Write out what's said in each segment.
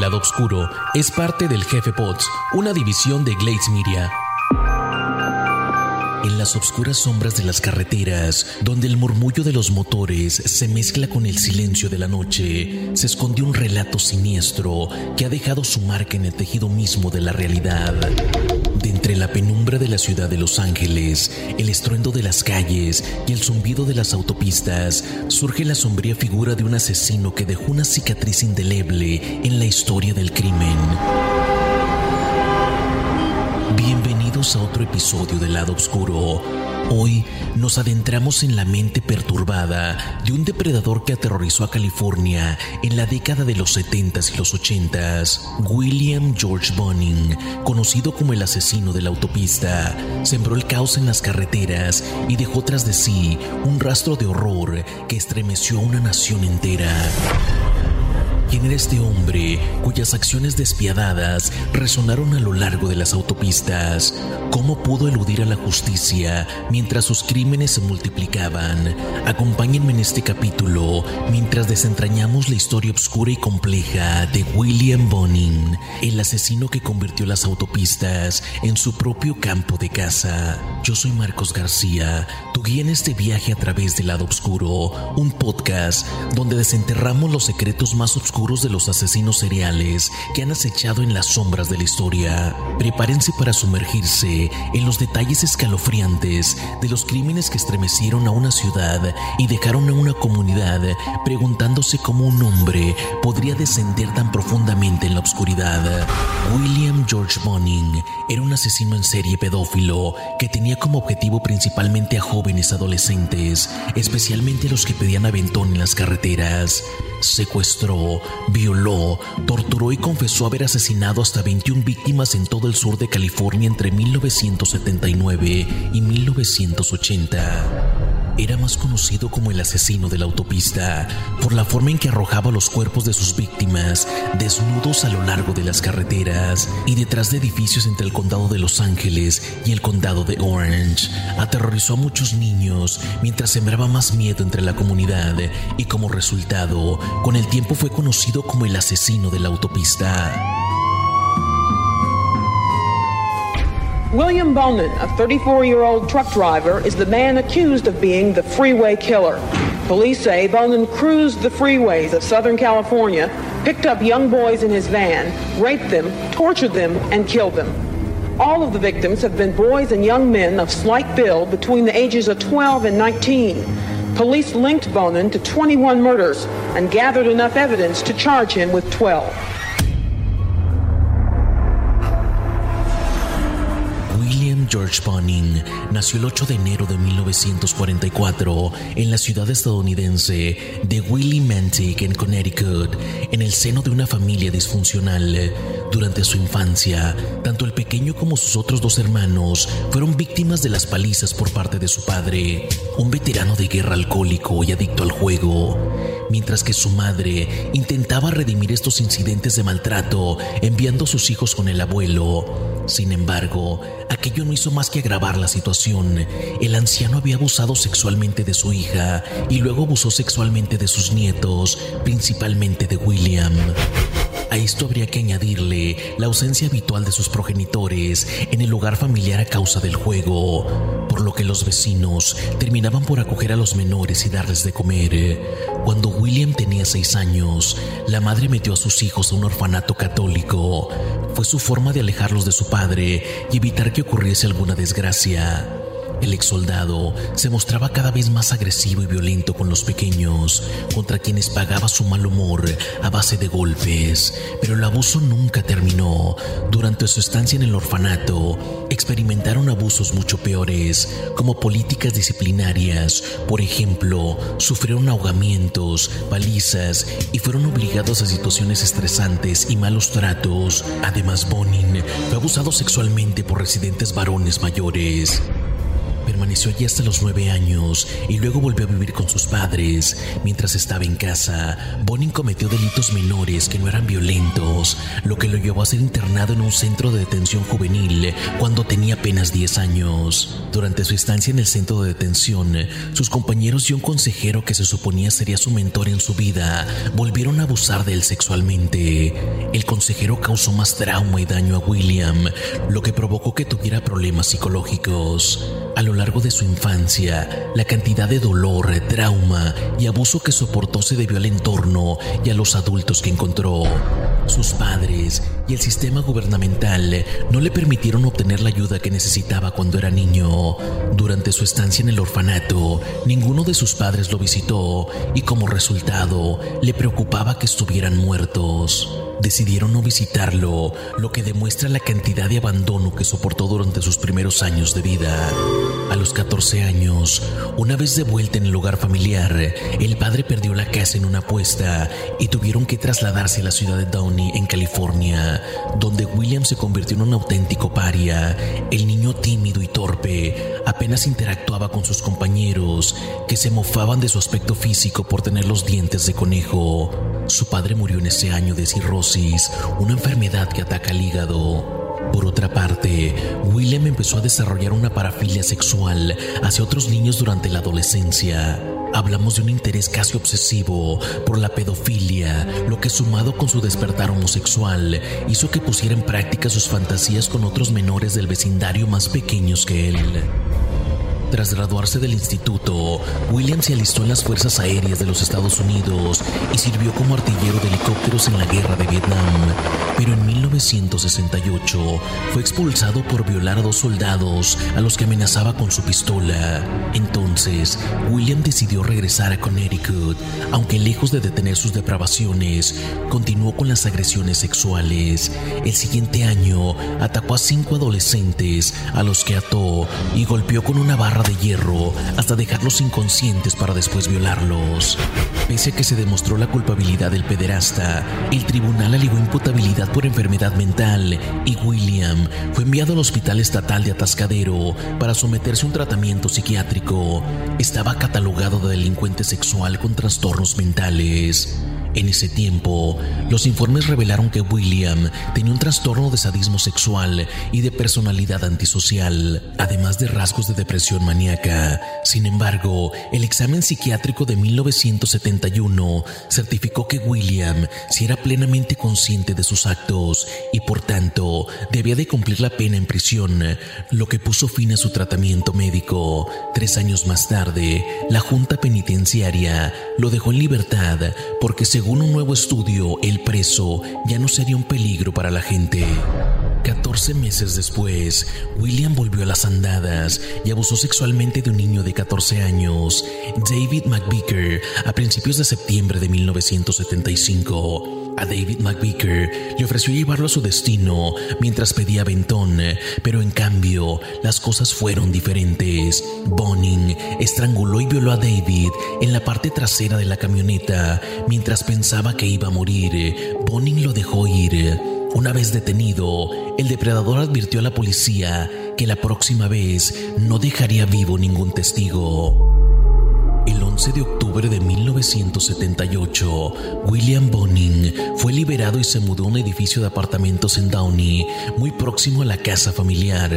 El lado oscuro es parte del Jefe Pods, una división de Glades Media. En las oscuras sombras de las carreteras, donde el murmullo de los motores se mezcla con el silencio de la noche, se esconde un relato siniestro que ha dejado su marca en el tejido mismo de la realidad. De entre la penumbra de la ciudad de Los Ángeles, el estruendo de las calles y el zumbido de las autopistas, surge la sombría figura de un asesino que dejó una cicatriz indeleble en la historia del crimen. Bienvenidos a otro episodio del lado oscuro. Hoy nos adentramos en la mente perturbada de un depredador que aterrorizó a California en la década de los 70s y los 80s. William George Bunning, conocido como el asesino de la autopista, sembró el caos en las carreteras y dejó tras de sí un rastro de horror que estremeció a una nación entera. ¿Quién era este hombre cuyas acciones despiadadas resonaron a lo largo de las autopistas? ¿Cómo pudo eludir a la justicia mientras sus crímenes se multiplicaban? Acompáñenme en este capítulo mientras desentrañamos la historia oscura y compleja de William Bonin, el asesino que convirtió las autopistas en su propio campo de caza. Yo soy Marcos García, tu guía en este viaje a través del lado oscuro, un podcast donde desenterramos los secretos más oscuros de los asesinos seriales que han acechado en las sombras de la historia. Prepárense para sumergirse en los detalles escalofriantes de los crímenes que estremecieron a una ciudad y dejaron a una comunidad preguntándose cómo un hombre podría descender tan profundamente en la oscuridad. William George Boning era un asesino en serie pedófilo que tenía como objetivo principalmente a jóvenes adolescentes, especialmente a los que pedían aventón en las carreteras secuestró, violó, torturó y confesó haber asesinado hasta 21 víctimas en todo el sur de California entre 1979 y 1980. Era más conocido como el asesino de la autopista por la forma en que arrojaba los cuerpos de sus víctimas desnudos a lo largo de las carreteras y detrás de edificios entre el condado de Los Ángeles y el condado de Orange. Aterrorizó a muchos niños mientras sembraba más miedo entre la comunidad y como resultado, con el tiempo fue conocido como el asesino de la autopista. William Bowman, a 34 year old truck driver, is the man accused of being the freeway killer. Police say Bowman cruised the freeways of Southern California, picked up young boys in his van, raped them, tortured them, and killed them. All of the victims have been boys and young men of slight build between the ages of 12 and 19. Police linked Bonin to 21 murders and gathered enough evidence to charge him with 12. George nació el 8 de enero de 1944 en la ciudad estadounidense de Willimantic, en Connecticut, en el seno de una familia disfuncional. Durante su infancia, tanto el pequeño como sus otros dos hermanos fueron víctimas de las palizas por parte de su padre, un veterano de guerra alcohólico y adicto al juego mientras que su madre intentaba redimir estos incidentes de maltrato enviando a sus hijos con el abuelo. Sin embargo, aquello no hizo más que agravar la situación. El anciano había abusado sexualmente de su hija y luego abusó sexualmente de sus nietos, principalmente de William. A esto habría que añadirle la ausencia habitual de sus progenitores en el hogar familiar a causa del juego, por lo que los vecinos terminaban por acoger a los menores y darles de comer. Cuando William tenía seis años, la madre metió a sus hijos a un orfanato católico. Fue su forma de alejarlos de su padre y evitar que ocurriese alguna desgracia. El ex soldado se mostraba cada vez más agresivo y violento con los pequeños, contra quienes pagaba su mal humor a base de golpes, pero el abuso nunca terminó. Durante su estancia en el orfanato, experimentaron abusos mucho peores, como políticas disciplinarias. Por ejemplo, sufrieron ahogamientos, palizas y fueron obligados a situaciones estresantes y malos tratos. Además, Bonin fue abusado sexualmente por residentes varones mayores. Permaneció allí hasta los nueve años y luego volvió a vivir con sus padres. Mientras estaba en casa, Bonin cometió delitos menores que no eran violentos, lo que lo llevó a ser internado en un centro de detención juvenil cuando tenía apenas 10 años. Durante su estancia en el centro de detención, sus compañeros y un consejero que se suponía sería su mentor en su vida volvieron a abusar de él sexualmente. El consejero causó más trauma y daño a William, lo que provocó que tuviera problemas psicológicos. A lo largo de su infancia, la cantidad de dolor, trauma y abuso que soportó se debió al entorno y a los adultos que encontró. Sus padres y el sistema gubernamental no le permitieron obtener la ayuda que necesitaba cuando era niño. Durante su estancia en el orfanato, ninguno de sus padres lo visitó y como resultado le preocupaba que estuvieran muertos decidieron no visitarlo, lo que demuestra la cantidad de abandono que soportó durante sus primeros años de vida. A los 14 años, una vez de vuelta en el hogar familiar, el padre perdió la casa en una apuesta y tuvieron que trasladarse a la ciudad de Downey, en California, donde William se convirtió en un auténtico paria. El niño tímido y torpe apenas interactuaba con sus compañeros, que se mofaban de su aspecto físico por tener los dientes de conejo. Su padre murió en ese año de cirrosis, una enfermedad que ataca el hígado. Por otra parte, William empezó a desarrollar una parafilia sexual hacia otros niños durante la adolescencia. Hablamos de un interés casi obsesivo por la pedofilia, lo que sumado con su despertar homosexual hizo que pusiera en práctica sus fantasías con otros menores del vecindario más pequeños que él. Tras graduarse del instituto, William se alistó en las Fuerzas Aéreas de los Estados Unidos y sirvió como artillero de helicópteros en la Guerra de Vietnam. Pero en 1968 fue expulsado por violar a dos soldados a los que amenazaba con su pistola. Entonces, William decidió regresar a Connecticut, aunque lejos de detener sus depravaciones, continuó con las agresiones sexuales. El siguiente año, atacó a cinco adolescentes a los que ató y golpeó con una barra de hierro hasta dejarlos inconscientes para después violarlos. Pese a que se demostró la culpabilidad del pederasta, el tribunal alegó imputabilidad por enfermedad mental y William fue enviado al Hospital Estatal de Atascadero para someterse a un tratamiento psiquiátrico. Estaba catalogado de delincuente sexual con trastornos mentales. En ese tiempo, los informes revelaron que William tenía un trastorno de sadismo sexual y de personalidad antisocial, además de rasgos de depresión maníaca. Sin embargo, el examen psiquiátrico de 1971 certificó que William sí era plenamente consciente de sus actos y por tanto debía de cumplir la pena en prisión, lo que puso fin a su tratamiento médico. Tres años más tarde, la Junta Penitenciaria lo dejó en libertad porque se según un nuevo estudio, el preso ya no sería un peligro para la gente. 14 meses después, William volvió a las andadas y abusó sexualmente de un niño de 14 años, David McVicker, a principios de septiembre de 1975. A David McVicker le ofreció llevarlo a su destino mientras pedía ventón, pero en cambio las cosas fueron diferentes. Boning estranguló y violó a David en la parte trasera de la camioneta mientras pensaba que iba a morir. Boning lo dejó ir. Una vez detenido, el depredador advirtió a la policía que la próxima vez no dejaría vivo ningún testigo. El 11 de octubre de 1978, William Boning fue liberado y se mudó a un edificio de apartamentos en Downey, muy próximo a la casa familiar.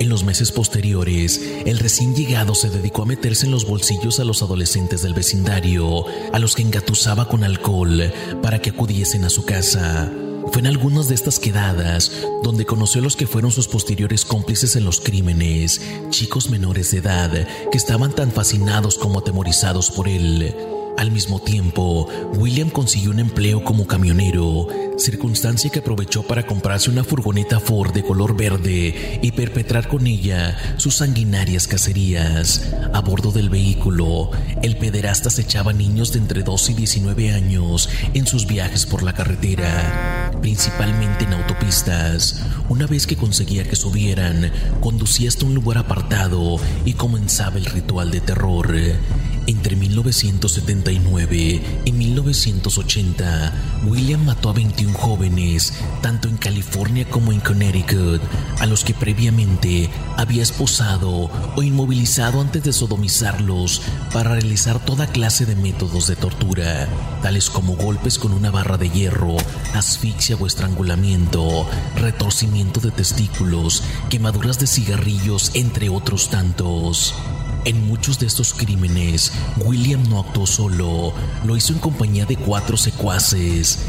En los meses posteriores, el recién llegado se dedicó a meterse en los bolsillos a los adolescentes del vecindario, a los que engatusaba con alcohol para que acudiesen a su casa. Fue en algunas de estas quedadas donde conoció a los que fueron sus posteriores cómplices en los crímenes, chicos menores de edad que estaban tan fascinados como atemorizados por él. Al mismo tiempo, William consiguió un empleo como camionero, circunstancia que aprovechó para comprarse una furgoneta Ford de color verde y perpetrar con ella sus sanguinarias cacerías. A bordo del vehículo, el pederasta se echaba niños de entre 12 y 19 años en sus viajes por la carretera, principalmente en autopistas. Una vez que conseguía que subieran, conducía hasta un lugar apartado y comenzaba el ritual de terror. Entre 1979 y 1980, William mató a 21 jóvenes, tanto en California como en Connecticut, a los que previamente había esposado o inmovilizado antes de sodomizarlos para realizar toda clase de métodos de tortura, tales como golpes con una barra de hierro, asfixia o estrangulamiento, retorcimiento de testículos, quemaduras de cigarrillos, entre otros tantos. En muchos de estos crímenes, William no actuó solo, lo hizo en compañía de cuatro secuaces.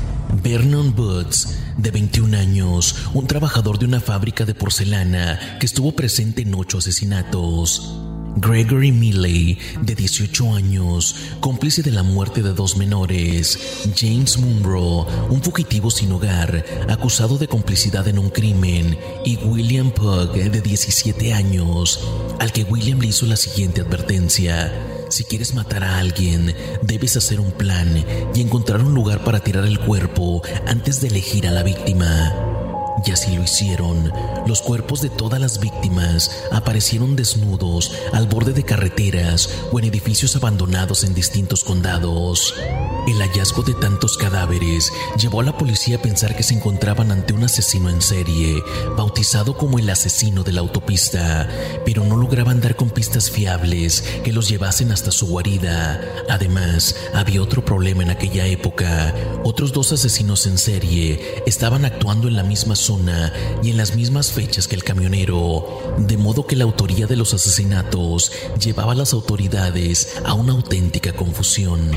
Vernon Boots, de 21 años, un trabajador de una fábrica de porcelana que estuvo presente en ocho asesinatos. Gregory Milley, de 18 años, cómplice de la muerte de dos menores, James Munro, un fugitivo sin hogar, acusado de complicidad en un crimen, y William Pugh, de 17 años, al que William le hizo la siguiente advertencia. Si quieres matar a alguien, debes hacer un plan y encontrar un lugar para tirar el cuerpo antes de elegir a la víctima. Y así lo hicieron. Los cuerpos de todas las víctimas aparecieron desnudos al borde de carreteras o en edificios abandonados en distintos condados. El hallazgo de tantos cadáveres llevó a la policía a pensar que se encontraban ante un asesino en serie, bautizado como el asesino de la autopista, pero no lograban dar con pistas fiables que los llevasen hasta su guarida. Además, había otro problema en aquella época. Otros dos asesinos en serie estaban actuando en la misma zona y en las mismas fechas que el camionero, de modo que la autoría de los asesinatos llevaba a las autoridades a una auténtica confusión.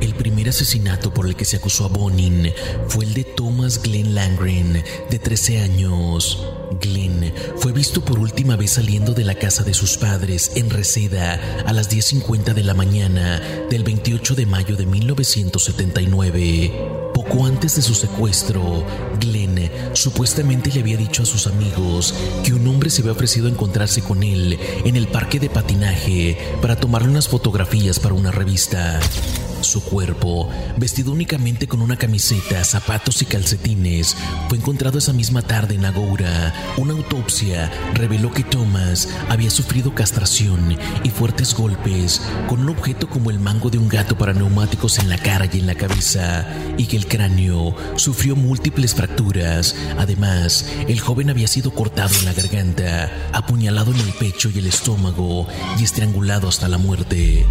El primer asesinato por el que se acusó a Bonin fue el de Thomas Glenn Langren, de 13 años. Glenn fue visto por última vez saliendo de la casa de sus padres en Reseda a las 10.50 de la mañana del 28 de mayo de 1979. Poco antes de su secuestro, Glenn supuestamente le había dicho a sus amigos que un hombre se había ofrecido a encontrarse con él en el parque de patinaje para tomarle unas fotografías para una revista. Su cuerpo, vestido únicamente con una camiseta, zapatos y calcetines, fue encontrado esa misma tarde en Agoura. Una autopsia reveló que Thomas había sufrido castración y fuertes golpes con un objeto como el mango de un gato para neumáticos en la cara y en la cabeza, y que el cráneo sufrió múltiples fracturas. Además, el joven había sido cortado en la garganta, apuñalado en el pecho y el estómago y estrangulado hasta la muerte.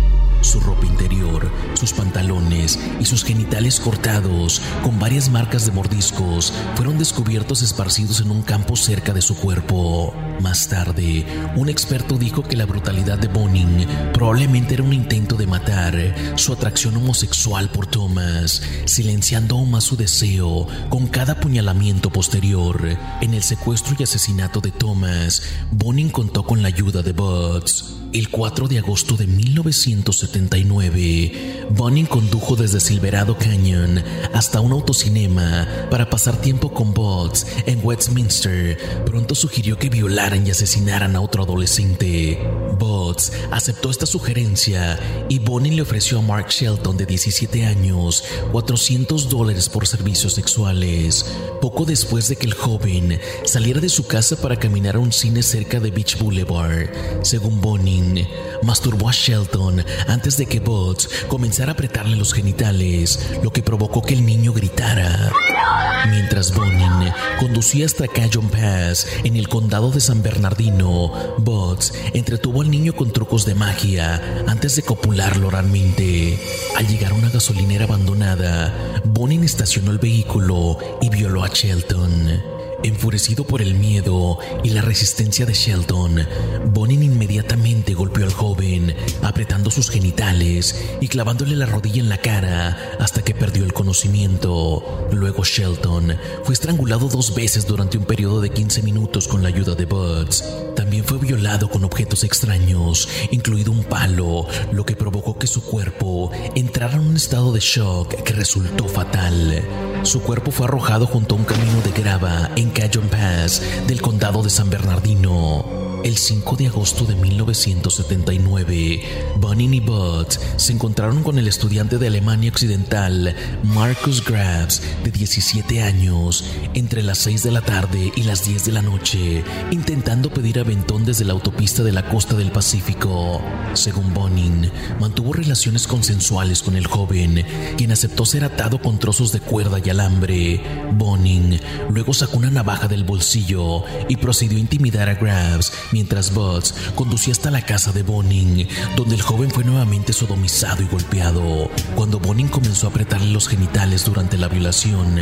Su ropa interior, sus pantalones y sus genitales cortados con varias marcas de mordiscos fueron descubiertos esparcidos en un campo cerca de su cuerpo. Más tarde, un experto dijo que la brutalidad de Bonin probablemente era un intento de matar su atracción homosexual por Thomas, silenciando aún más su deseo con cada apuñalamiento posterior. En el secuestro y asesinato de Thomas, Bonin contó con la ayuda de Butts. El 4 de agosto de 1979, Bonin condujo desde Silverado Canyon hasta un autocinema para pasar tiempo con Butts en Westminster. Pronto sugirió que violaran y asesinaran a otro adolescente. Butts aceptó esta sugerencia y Bonin le ofreció a Mark Shelton de 17 años 400 dólares por servicios sexuales. Poco después de que el joven saliera de su casa para caminar a un cine cerca de Beach Boulevard, según Masturbó a Shelton antes de que Butts comenzara a apretarle los genitales, lo que provocó que el niño gritara. Mientras Bonin conducía hasta Cajon Pass en el condado de San Bernardino, Butts entretuvo al niño con trucos de magia antes de copularlo oralmente. Al llegar a una gasolinera abandonada, Bonin estacionó el vehículo y violó a Shelton. Enfurecido por el miedo y la resistencia de Shelton, Bonin inmediatamente golpeó al joven, apretando sus genitales y clavándole la rodilla en la cara hasta que perdió el conocimiento. Luego Shelton fue estrangulado dos veces durante un periodo de 15 minutos con la ayuda de Buds. También fue violado con objetos extraños, incluido un palo, lo que provocó que su cuerpo entrara en un estado de shock que resultó fatal. Su cuerpo fue arrojado junto a un camino de grava en Cajon Pass del condado de San Bernardino. El 5 de agosto de 1979, Bonin y Butts se encontraron con el estudiante de Alemania Occidental, Marcus Grabs, de 17 años, entre las 6 de la tarde y las 10 de la noche, intentando pedir aventón desde la autopista de la costa del Pacífico. Según Bonin, mantuvo relaciones consensuales con el joven, quien aceptó ser atado con trozos de cuerda y alambre. Bonin luego sacó una navaja del bolsillo y procedió a intimidar a Grabs mientras Buzz conducía hasta la casa de Bonin, donde el joven fue nuevamente sodomizado y golpeado. Cuando Bonin comenzó a apretarle los genitales durante la violación,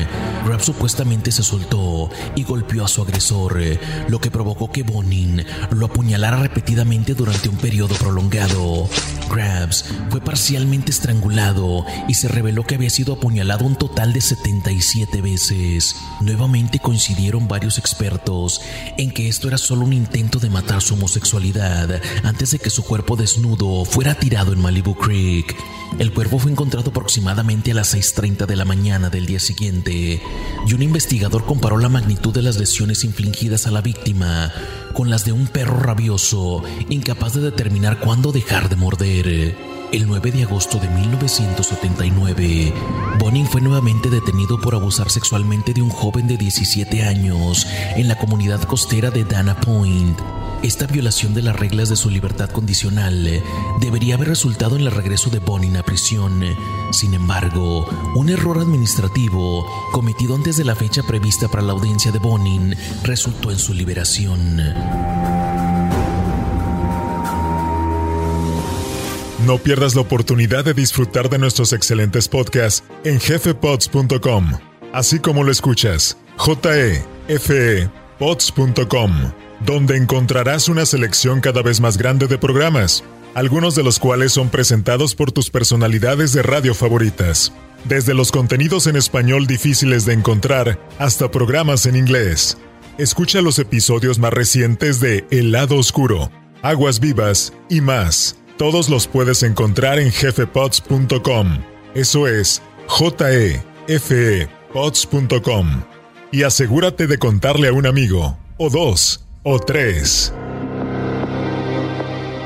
Grab supuestamente se soltó y golpeó a su agresor, lo que provocó que Bonin lo apuñalara repetidamente durante un periodo prolongado. Grabs fue parcialmente estrangulado y se reveló que había sido apuñalado un total de 77 veces. Nuevamente coincidieron varios expertos en que esto era solo un intento de matar su homosexualidad antes de que su cuerpo desnudo fuera tirado en Malibu Creek. El cuerpo fue encontrado aproximadamente a las 6.30 de la mañana del día siguiente y un investigador comparó la magnitud de las lesiones infligidas a la víctima con las de un perro rabioso, incapaz de determinar cuándo dejar de morder. El 9 de agosto de 1979, Bonin fue nuevamente detenido por abusar sexualmente de un joven de 17 años en la comunidad costera de Dana Point. Esta violación de las reglas de su libertad condicional debería haber resultado en el regreso de Bonin a prisión. Sin embargo, un error administrativo cometido antes de la fecha prevista para la audiencia de Bonin resultó en su liberación. No pierdas la oportunidad de disfrutar de nuestros excelentes podcasts en jefepods.com, así como lo escuchas, jefepods.com donde encontrarás una selección cada vez más grande de programas, algunos de los cuales son presentados por tus personalidades de radio favoritas, desde los contenidos en español difíciles de encontrar hasta programas en inglés. Escucha los episodios más recientes de El lado oscuro, Aguas vivas y más. Todos los puedes encontrar en jefepods.com. Eso es j e f e pods.com. Y asegúrate de contarle a un amigo o dos o tres.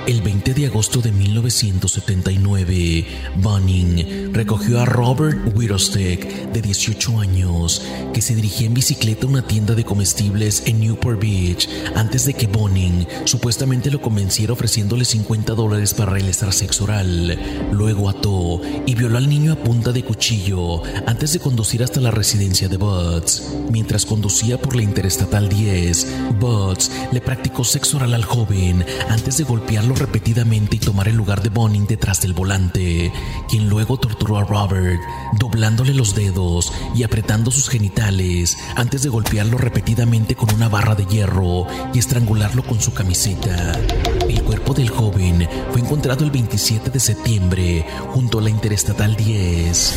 El 20 de agosto de 1979, Bunning recogió a Robert Widowstick, de 18 años, que se dirigía en bicicleta a una tienda de comestibles en Newport Beach antes de que Bunning supuestamente lo convenciera ofreciéndole 50 dólares para realizar sexo oral. Luego ató y violó al niño a punta de cuchillo antes de conducir hasta la residencia de Butts. Mientras conducía por la Interestatal 10, Butts le practicó sexo oral al joven antes de golpearlo repetidamente y tomar el lugar de Bonin detrás del volante, quien luego torturó a Robert, doblándole los dedos y apretando sus genitales antes de golpearlo repetidamente con una barra de hierro y estrangularlo con su camiseta. El cuerpo del joven fue encontrado el 27 de septiembre junto a la Interestatal 10.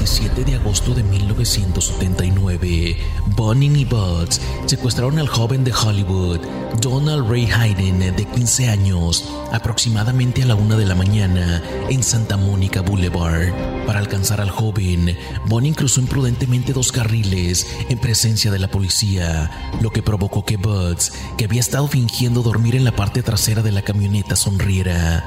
El 27 de agosto de 1979, Bonin y Butts secuestraron al joven de Hollywood, Donald Ray Hayden, de 15 años, aproximadamente a la una de la mañana en Santa Mónica Boulevard. Para alcanzar al joven, Bonnie cruzó imprudentemente dos carriles en presencia de la policía, lo que provocó que Buds, que había estado fingiendo dormir en la parte trasera de la camioneta, sonriera.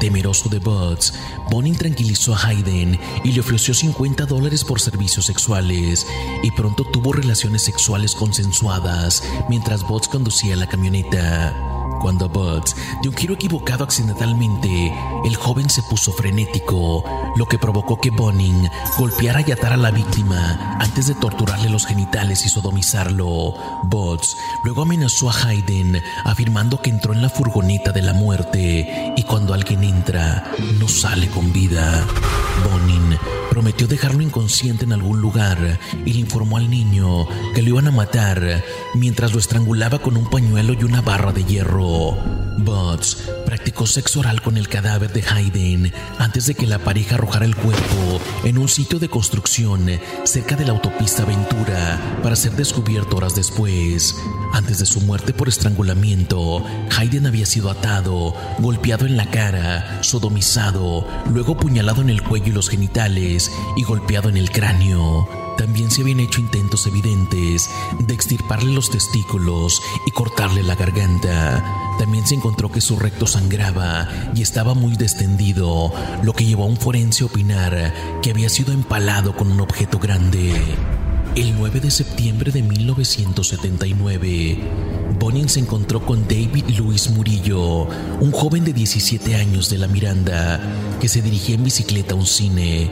Temeroso de Buds, Bonin tranquilizó a Hayden y le ofreció 50 dólares por servicios sexuales y pronto tuvo relaciones sexuales consensuadas mientras Buds conducía la camioneta. Cuando Buds dio un giro equivocado accidentalmente, el joven se puso frenético, lo que provocó que Bonin golpeara y atara a la víctima antes de torturarle los genitales y sodomizarlo. Buds luego amenazó a Hayden, afirmando que entró en la furgoneta de la muerte y cuando alguien entra, no sale con vida. Bonin prometió dejarlo inconsciente en algún lugar y le informó al niño que lo iban a matar mientras lo estrangulaba con un pañuelo y una barra de hierro. Butts practicó sexo oral con el cadáver de Hayden antes de que la pareja arrojara el cuerpo en un sitio de construcción cerca de la autopista Ventura para ser descubierto horas después. Antes de su muerte por estrangulamiento, Hayden había sido atado, golpeado en la cara, sodomizado, luego puñalado en el cuello y los genitales y golpeado en el cráneo. También se habían hecho intentos evidentes de extirparle los testículos y cortarle la garganta. También se encontró que su recto sangraba y estaba muy descendido, lo que llevó a un forense a opinar que había sido empalado con un objeto grande. El 9 de septiembre de 1979, Bonin se encontró con David Luis Murillo, un joven de 17 años de la Miranda, que se dirigía en bicicleta a un cine.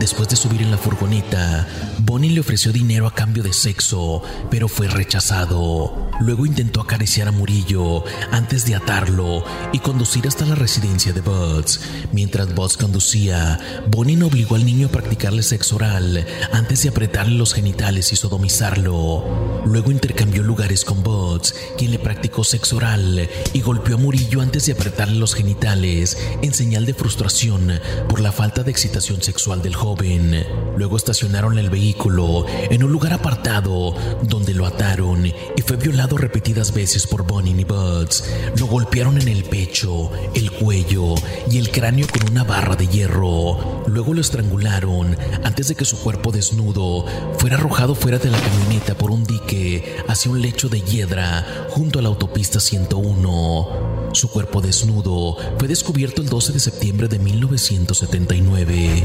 Después de subir en la furgoneta, Bonnie le ofreció dinero a cambio de sexo, pero fue rechazado. Luego intentó acariciar a Murillo antes de atarlo y conducir hasta la residencia de Buds. Mientras Buds conducía, Bonin obligó al niño a practicarle sexo oral antes de apretarle los genitales y sodomizarlo. Luego intercambió lugares con Buds, quien le practicó sexo oral y golpeó a Murillo antes de apretarle los genitales en señal de frustración por la falta de excitación sexual del joven. Luego estacionaron el vehículo en un lugar apartado donde lo ataron y fue violado repetidas veces por Bonnie y Buds. Lo golpearon en el pecho, el cuello y el cráneo con una barra de hierro. Luego lo estrangularon antes de que su cuerpo desnudo fuera arrojado fuera de la camioneta por un dique hacia un lecho de hiedra junto a la autopista 101. Su cuerpo desnudo fue descubierto el 12 de septiembre de 1979.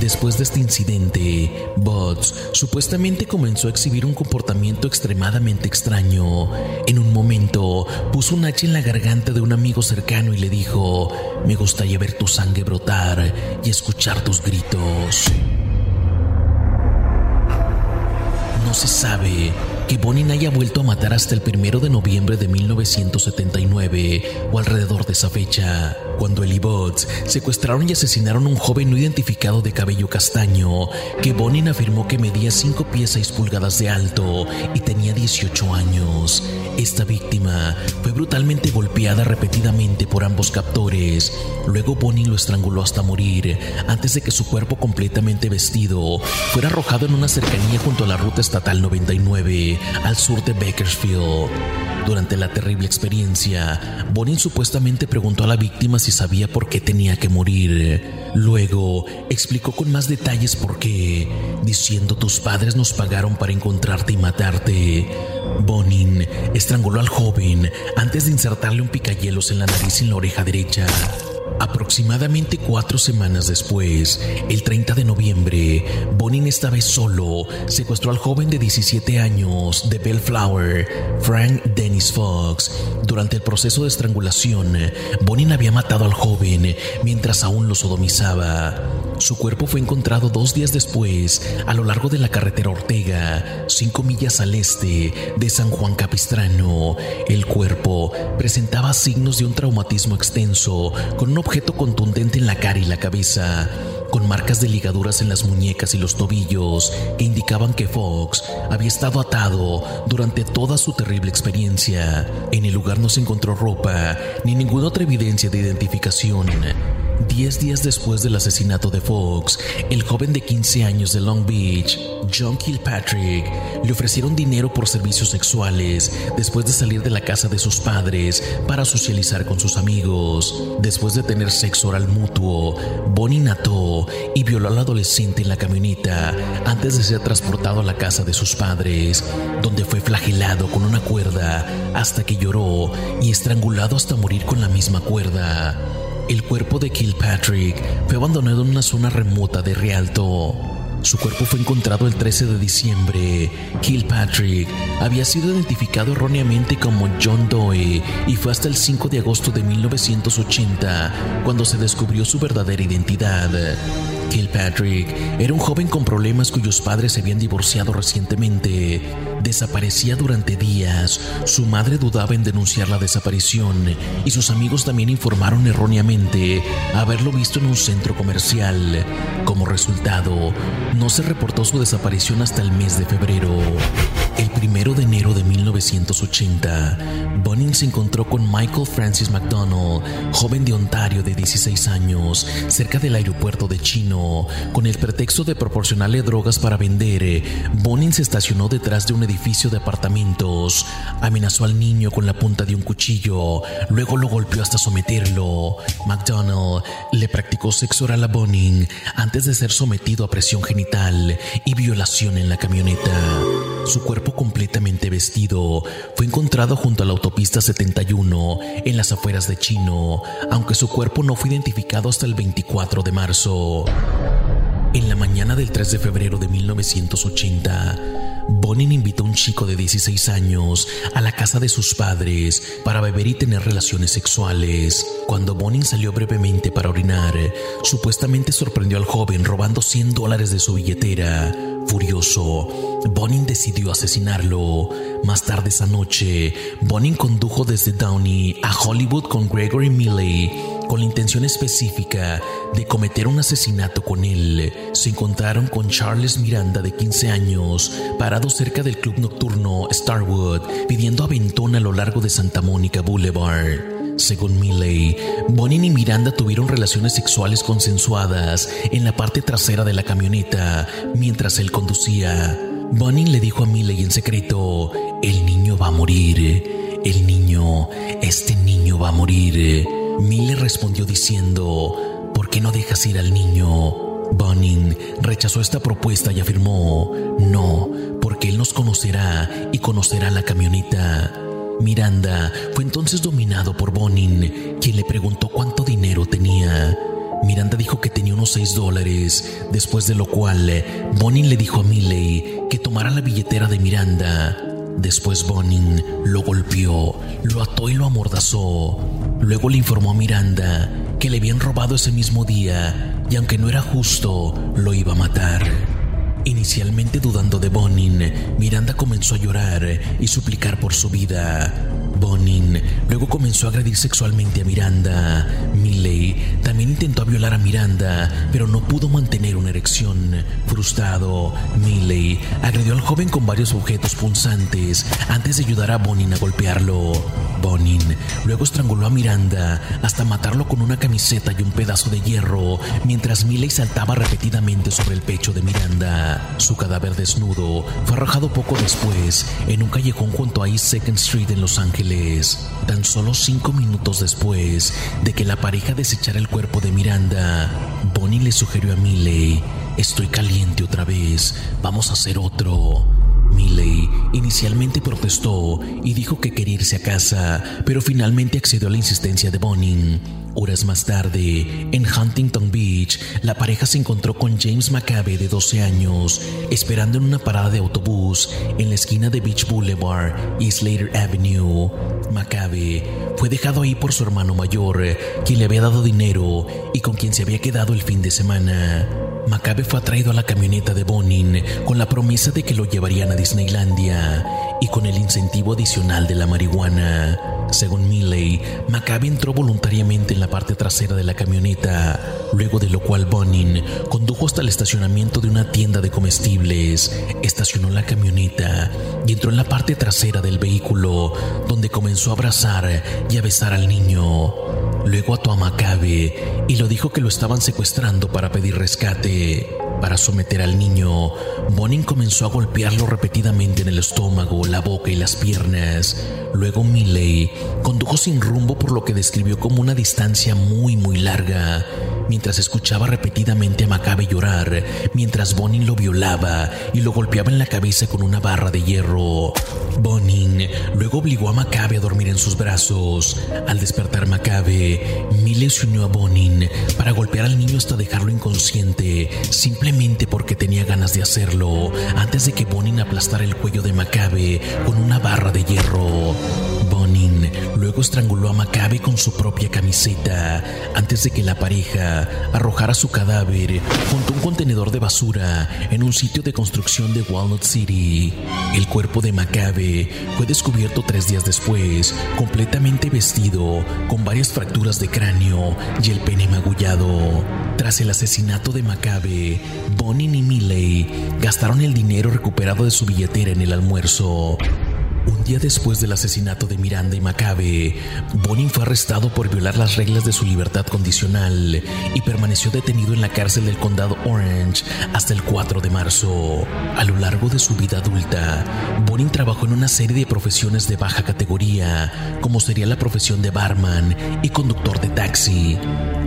Después de este incidente, Buds supuestamente comenzó a exhibir un comportamiento extremadamente extraño. En un momento, puso un hacha en la garganta de un amigo cercano y le dijo, me gustaría ver tu sangre brotar y escuchar tus gritos. No se sabe que Bonin haya vuelto a matar hasta el primero de noviembre de 1979 o alrededor de esa fecha, cuando el Bots secuestraron y asesinaron a un joven no identificado de cabello castaño, que Bonin afirmó que medía 5 pies 6 pulgadas de alto y tenía 18 años. Esta víctima fue brutalmente golpeada repetidamente por ambos captores. Luego Bonin lo estranguló hasta morir, antes de que su cuerpo completamente vestido fuera arrojado en una cercanía junto a la ruta estatal 99 al sur de Bakersfield. Durante la terrible experiencia, Bonin supuestamente preguntó a la víctima si sabía por qué tenía que morir. Luego explicó con más detalles por qué, diciendo tus padres nos pagaron para encontrarte y matarte. Bonin estranguló al joven antes de insertarle un picayelos en la nariz y en la oreja derecha. Aproximadamente cuatro semanas después, el 30 de noviembre, Bonin esta vez solo secuestró al joven de 17 años de Bellflower, Frank Dennis Fox. Durante el proceso de estrangulación, Bonin había matado al joven mientras aún lo sodomizaba. Su cuerpo fue encontrado dos días después a lo largo de la carretera Ortega, cinco millas al este de San Juan Capistrano. El cuerpo presentaba signos de un traumatismo extenso con un objeto contundente en la cara y la cabeza, con marcas de ligaduras en las muñecas y los tobillos que indicaban que Fox había estado atado durante toda su terrible experiencia. En el lugar no se encontró ropa ni ninguna otra evidencia de identificación. Diez días después del asesinato de Fox, el joven de 15 años de Long Beach, John Kilpatrick, le ofrecieron dinero por servicios sexuales después de salir de la casa de sus padres para socializar con sus amigos. Después de tener sexo oral mutuo, Bonnie nató y violó al adolescente en la camioneta antes de ser transportado a la casa de sus padres, donde fue flagelado con una cuerda hasta que lloró y estrangulado hasta morir con la misma cuerda. El cuerpo de Kilpatrick fue abandonado en una zona remota de Rialto. Su cuerpo fue encontrado el 13 de diciembre. Kilpatrick había sido identificado erróneamente como John Doe y fue hasta el 5 de agosto de 1980 cuando se descubrió su verdadera identidad. Kilpatrick era un joven con problemas cuyos padres se habían divorciado recientemente. Desaparecía durante días. Su madre dudaba en denunciar la desaparición y sus amigos también informaron erróneamente haberlo visto en un centro comercial. Como resultado, no se reportó su desaparición hasta el mes de febrero. El primero de enero de 1980, Bonin se encontró con Michael Francis McDonald, joven de Ontario de 16 años, cerca del aeropuerto de Chino. Con el pretexto de proporcionarle drogas para vender, Bonin se estacionó detrás de un edificio de apartamentos, amenazó al niño con la punta de un cuchillo, luego lo golpeó hasta someterlo. McDonald le practicó sexo oral a Bonin antes de ser sometido a presión genital y violación en la camioneta. Su cuerpo completamente vestido fue encontrado junto a la autopista 71 en las afueras de Chino, aunque su cuerpo no fue identificado hasta el 24 de marzo. En la mañana del 3 de febrero de 1980, Bonin invitó a un chico de 16 años a la casa de sus padres para beber y tener relaciones sexuales. Cuando Bonin salió brevemente para orinar, supuestamente sorprendió al joven robando 100 dólares de su billetera. Furioso, Bonin decidió asesinarlo. Más tarde esa noche, Bonin condujo desde Downey a Hollywood con Gregory Milley con la intención específica de cometer un asesinato con él. Se encontraron con Charles Miranda de 15 años, parado cerca del club nocturno Starwood, pidiendo aventón a lo largo de Santa Mónica Boulevard. Según Milley, Bonin y Miranda tuvieron relaciones sexuales consensuadas en la parte trasera de la camioneta mientras él conducía. Bonin le dijo a Milley en secreto, el niño va a morir, el niño, este niño va a morir. Milley respondió diciendo, ¿por qué no dejas ir al niño? Bonin rechazó esta propuesta y afirmó, no, porque él nos conocerá y conocerá la camioneta. Miranda fue entonces dominado por Bonin, quien le preguntó cuánto dinero tenía. Miranda dijo que tenía unos 6 dólares, después de lo cual Bonin le dijo a Milley que tomara la billetera de Miranda. Después Bonin lo golpeó, lo ató y lo amordazó. Luego le informó a Miranda que le habían robado ese mismo día y aunque no era justo, lo iba a matar. Inicialmente dudando de Bonin, Miranda comenzó a llorar y suplicar por su vida. Bonin luego comenzó a agredir sexualmente a Miranda. Milley también intentó violar a Miranda, pero no pudo mantener una erección. Frustrado, Milley agredió al joven con varios objetos punzantes antes de ayudar a Bonin a golpearlo. Bonin luego estranguló a Miranda hasta matarlo con una camiseta y un pedazo de hierro, mientras Milley saltaba repetidamente sobre el pecho de Miranda. Su cadáver desnudo fue arrojado poco después en un callejón junto a East Second Street en Los Ángeles, tan solo cinco minutos después de que la pareja desechara el cuerpo de Miranda. Bonin le sugirió a Milley, estoy caliente otra vez, vamos a hacer otro. Milley inicialmente protestó y dijo que quería irse a casa, pero finalmente accedió a la insistencia de Bonin. Horas más tarde, en Huntington Beach, la pareja se encontró con James McCabe de 12 años, esperando en una parada de autobús en la esquina de Beach Boulevard y Slater Avenue. McCabe fue dejado ahí por su hermano mayor, quien le había dado dinero y con quien se había quedado el fin de semana. Macabe fue atraído a la camioneta de Bonin con la promesa de que lo llevarían a Disneylandia y con el incentivo adicional de la marihuana. Según Milley, Macabe entró voluntariamente en la parte trasera de la camioneta, luego de lo cual Bonin condujo hasta el estacionamiento de una tienda de comestibles, estacionó la camioneta y entró en la parte trasera del vehículo, donde comenzó a abrazar y a besar al niño. Luego a Macabe y lo dijo que lo estaban secuestrando para pedir rescate. Para someter al niño, Bonin comenzó a golpearlo repetidamente en el estómago, la boca y las piernas. Luego Milley condujo sin rumbo por lo que describió como una distancia muy muy larga, mientras escuchaba repetidamente a Macabe llorar, mientras Bonin lo violaba y lo golpeaba en la cabeza con una barra de hierro. Bonin luego obligó a Macabe a dormir en sus brazos. Al despertar Macabe, Milley se unió a Bonin para golpear al niño hasta dejarlo inconsciente, simplemente porque tenía ganas de hacerlo, antes de que Bonin aplastara el cuello de Macabe con una barra de hierro. Luego estranguló a Macabe con su propia camiseta antes de que la pareja arrojara su cadáver junto a un contenedor de basura en un sitio de construcción de Walnut City. El cuerpo de Macabe fue descubierto tres días después, completamente vestido, con varias fracturas de cráneo y el pene magullado. Tras el asesinato de Macabe, Bonin y Milley gastaron el dinero recuperado de su billetera en el almuerzo. Un día después del asesinato de Miranda y Macabe, Bonin fue arrestado por violar las reglas de su libertad condicional y permaneció detenido en la cárcel del condado Orange hasta el 4 de marzo. A lo largo de su vida adulta, Bonin trabajó en una serie de profesiones de baja categoría, como sería la profesión de barman y conductor de taxi.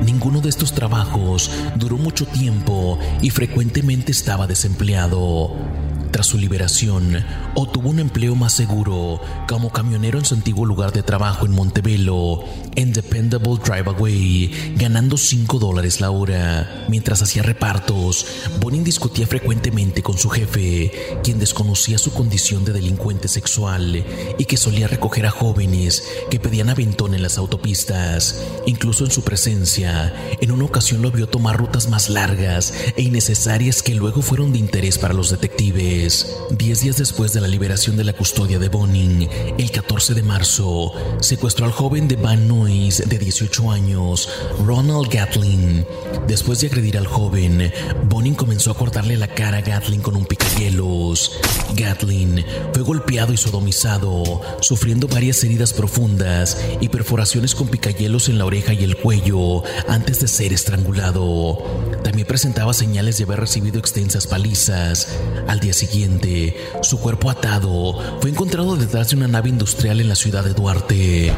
Ninguno de estos trabajos duró mucho tiempo y frecuentemente estaba desempleado. Tras su liberación, obtuvo un empleo más seguro como camionero en su antiguo lugar de trabajo en Montebello, en Dependable Drive Away, ganando 5 dólares la hora. Mientras hacía repartos, Bonin discutía frecuentemente con su jefe, quien desconocía su condición de delincuente sexual y que solía recoger a jóvenes que pedían aventón en las autopistas. Incluso en su presencia, en una ocasión lo vio tomar rutas más largas e innecesarias que luego fueron de interés para los detectives. Diez días después de la liberación de la custodia de Bonin, el 14 de marzo, secuestró al joven de Van Nuys de 18 años, Ronald Gatlin. Después de agredir al joven, Bonin comenzó a cortarle la cara a Gatlin con un picahielos. Gatlin fue golpeado y sodomizado, sufriendo varias heridas profundas y perforaciones con picahielos en la oreja y el cuello antes de ser estrangulado. También presentaba señales de haber recibido extensas palizas. Al día siguiente, su cuerpo atado fue encontrado detrás de una nave industrial en la ciudad de Duarte.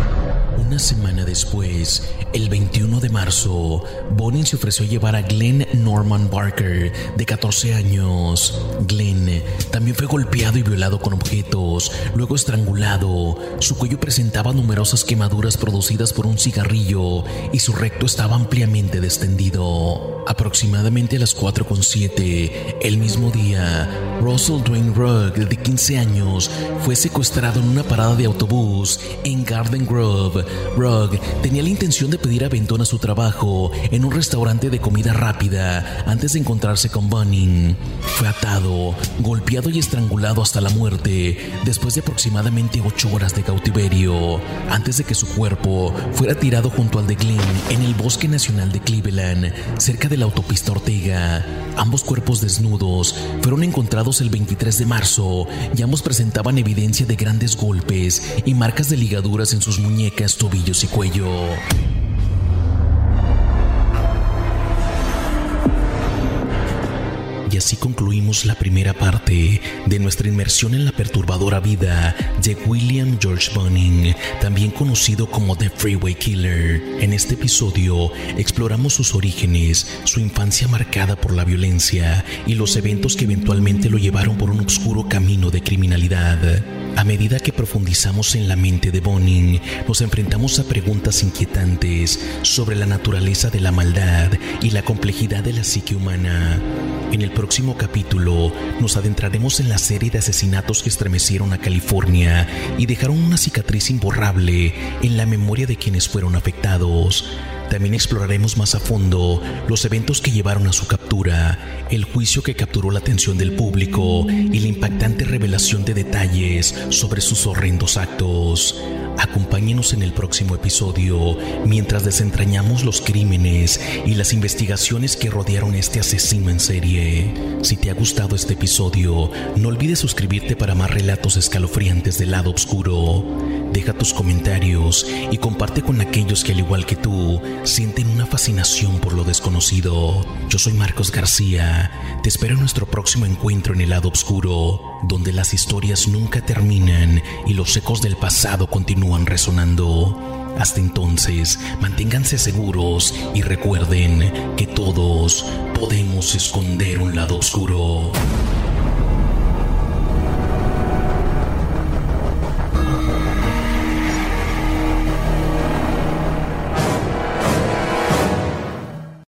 Una semana después, el 21 de marzo, Bonin se ofreció a llevar a Glenn Norman Barker, de 14 años. Glenn también fue golpeado y violado con objetos, luego estrangulado. Su cuello presentaba numerosas quemaduras producidas por un cigarrillo y su recto estaba ampliamente descendido. Aproximadamente a las 4.7, el mismo día, Russell Dwayne Rugg, de 15 años, fue secuestrado en una parada de autobús en Garden Grove, Rugg tenía la intención de pedir aventón a su trabajo en un restaurante de comida rápida antes de encontrarse con Bunning. Fue atado, golpeado y estrangulado hasta la muerte después de aproximadamente ocho horas de cautiverio, antes de que su cuerpo fuera tirado junto al de Glenn en el Bosque Nacional de Cleveland, cerca de la autopista Ortega. Ambos cuerpos desnudos fueron encontrados el 23 de marzo y ambos presentaban evidencia de grandes golpes y marcas de ligaduras en sus muñecas, tobillos y cuello. Así concluimos la primera parte de nuestra inmersión en la perturbadora vida de William George Bunning, también conocido como The Freeway Killer. En este episodio exploramos sus orígenes, su infancia marcada por la violencia y los eventos que eventualmente lo llevaron por un oscuro camino de criminalidad. A medida que profundizamos en la mente de Bonin, nos enfrentamos a preguntas inquietantes sobre la naturaleza de la maldad y la complejidad de la psique humana. En el próximo capítulo nos adentraremos en la serie de asesinatos que estremecieron a California y dejaron una cicatriz imborrable en la memoria de quienes fueron afectados. También exploraremos más a fondo los eventos que llevaron a su captura, el juicio que capturó la atención del público y la impactante revelación de detalles sobre sus horrendos actos. Acompáñenos en el próximo episodio mientras desentrañamos los crímenes y las investigaciones que rodearon este asesino en serie. Si te ha gustado este episodio, no olvides suscribirte para más relatos escalofriantes del lado oscuro. Deja tus comentarios y comparte con aquellos que al igual que tú sienten una fascinación por lo desconocido. Yo soy Marcos García. Te espero en nuestro próximo encuentro en el lado oscuro, donde las historias nunca terminan y los ecos del pasado continúan resonando. Hasta entonces, manténganse seguros y recuerden que todos podemos esconder un lado oscuro.